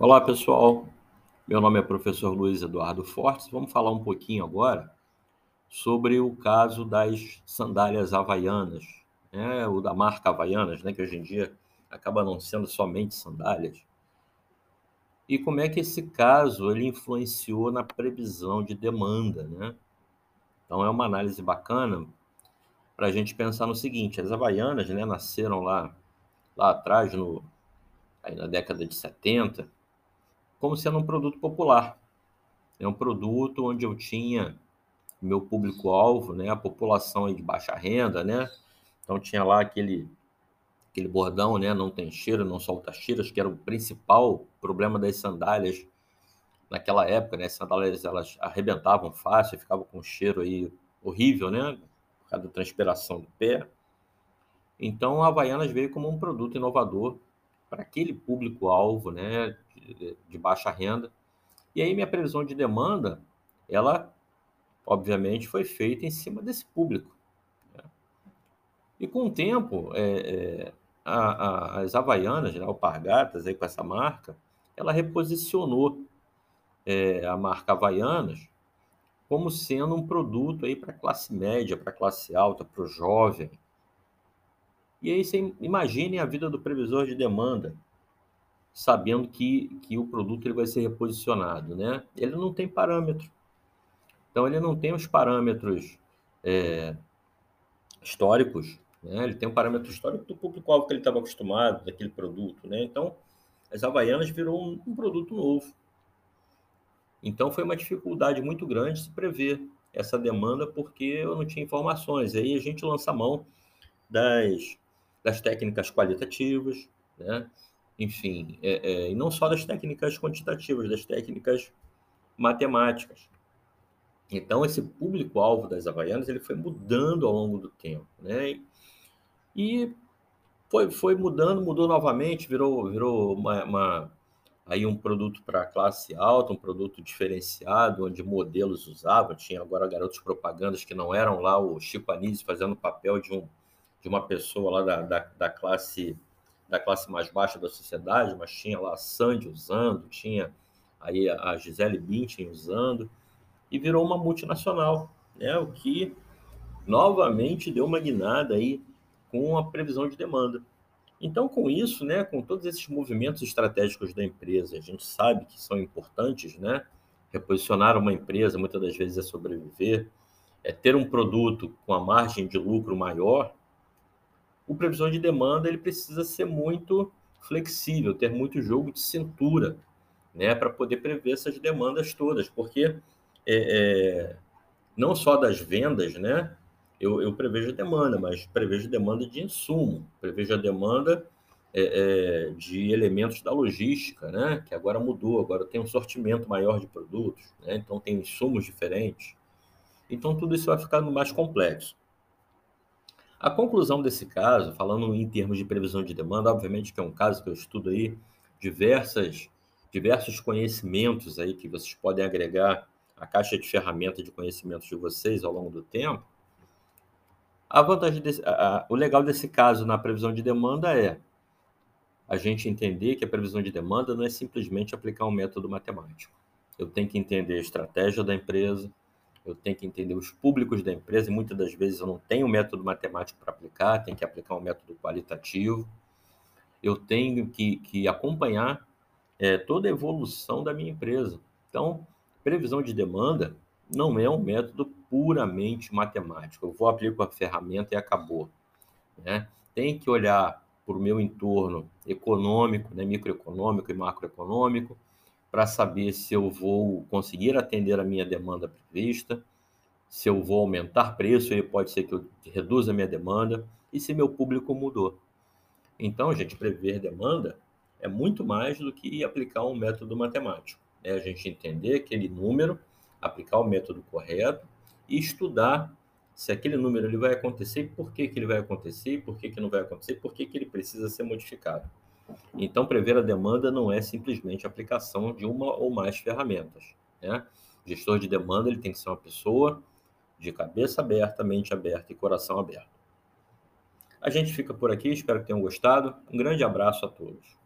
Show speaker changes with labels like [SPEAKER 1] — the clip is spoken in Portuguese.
[SPEAKER 1] Olá, pessoal. Meu nome é professor Luiz Eduardo Fortes. Vamos falar um pouquinho agora sobre o caso das sandálias havaianas, né? da marca Havaianas, né? que hoje em dia acaba não sendo somente sandálias. E como é que esse caso ele influenciou na previsão de demanda, né? Então é uma análise bacana para a gente pensar no seguinte: as havaianas, né, nasceram lá lá atrás no na década de 70 como sendo um produto popular. É um produto onde eu tinha meu público-alvo, né, a população de baixa renda, né? Então tinha lá aquele aquele bordão, né, não tem cheiro, não solta cheiras, que era o principal problema das sandálias naquela época, né? As sandálias elas arrebentavam fácil, ficavam com um cheiro aí horrível, né? Por causa da transpiração do pé. Então a Havaianas veio como um produto inovador para aquele público-alvo, né, de, de, baixa renda. E aí minha previsão de demanda, ela, obviamente, foi feita em cima desse público. Né? E com o tempo, é, é, a, a, as Havaianas, né, Alpargatas, aí com essa marca, ela reposicionou é, a marca Havaianas como sendo um produto aí para classe média, para classe alta, para o jovem, e aí você imagine a vida do previsor de demanda, sabendo que, que o produto ele vai ser reposicionado, né? Ele não tem parâmetro. Então, ele não tem os parâmetros é, históricos, né? Ele tem um parâmetro histórico do público-alvo que ele estava acostumado, daquele produto, né? Então, as Havaianas virou um, um produto novo. Então, foi uma dificuldade muito grande se prever essa demanda, porque eu não tinha informações. Aí a gente lança a mão das das técnicas qualitativas, né? enfim, é, é, e não só das técnicas quantitativas, das técnicas matemáticas. Então, esse público-alvo das Havaianas ele foi mudando ao longo do tempo, né? E foi, foi mudando, mudou novamente, virou, virou uma, uma aí um produto para classe alta, um produto diferenciado, onde modelos usavam. Tinha agora garotos propagandas que não eram lá o Chico Anísio fazendo o papel de um de uma pessoa lá da, da, da, classe da classe mais baixa da sociedade, mas tinha lá a Sandy usando, tinha aí a Gisele Bündchen usando, e virou uma multinacional, né? o que novamente deu uma guinada aí com a previsão de demanda. Então, com isso, né, com todos esses movimentos estratégicos da empresa, a gente sabe que são importantes, né? Reposicionar uma empresa muitas das vezes é sobreviver, é ter um produto com a margem de lucro maior, o previsor de demanda ele precisa ser muito flexível, ter muito jogo de cintura, né, para poder prever essas demandas todas, porque é, é, não só das vendas, né, eu, eu, prevejo a demanda, mas prevejo demanda de insumo, prevejo a demanda é, é, de elementos da logística, né, que agora mudou, agora tem um sortimento maior de produtos, né, então tem insumos diferentes. Então tudo isso vai ficando mais complexo. A conclusão desse caso, falando em termos de previsão de demanda, obviamente que é um caso que eu estudo aí diversas, diversos conhecimentos aí que vocês podem agregar à caixa de ferramentas de conhecimentos de vocês ao longo do tempo. A vantagem desse, a, a, o legal desse caso na previsão de demanda é a gente entender que a previsão de demanda não é simplesmente aplicar um método matemático. Eu tenho que entender a estratégia da empresa, eu tenho que entender os públicos da empresa, e muitas das vezes eu não tenho um método matemático para aplicar, tenho que aplicar um método qualitativo. Eu tenho que, que acompanhar é, toda a evolução da minha empresa. Então, previsão de demanda não é um método puramente matemático. Eu vou aplicar a ferramenta e acabou. Né? Tem que olhar para o meu entorno econômico, né, microeconômico e macroeconômico, para saber se eu vou conseguir atender a minha demanda prevista, se eu vou aumentar preço, e pode ser que eu reduza a minha demanda, e se meu público mudou. Então, gente, prever demanda é muito mais do que aplicar um método matemático. É a gente entender aquele número, aplicar o método correto e estudar se aquele número ele vai acontecer, por que, que ele vai acontecer, por que, que não vai acontecer, por que, que ele precisa ser modificado. Então, prever a demanda não é simplesmente a aplicação de uma ou mais ferramentas. Né? O gestor de demanda ele tem que ser uma pessoa de cabeça aberta, mente aberta e coração aberto. A gente fica por aqui, espero que tenham gostado. Um grande abraço a todos.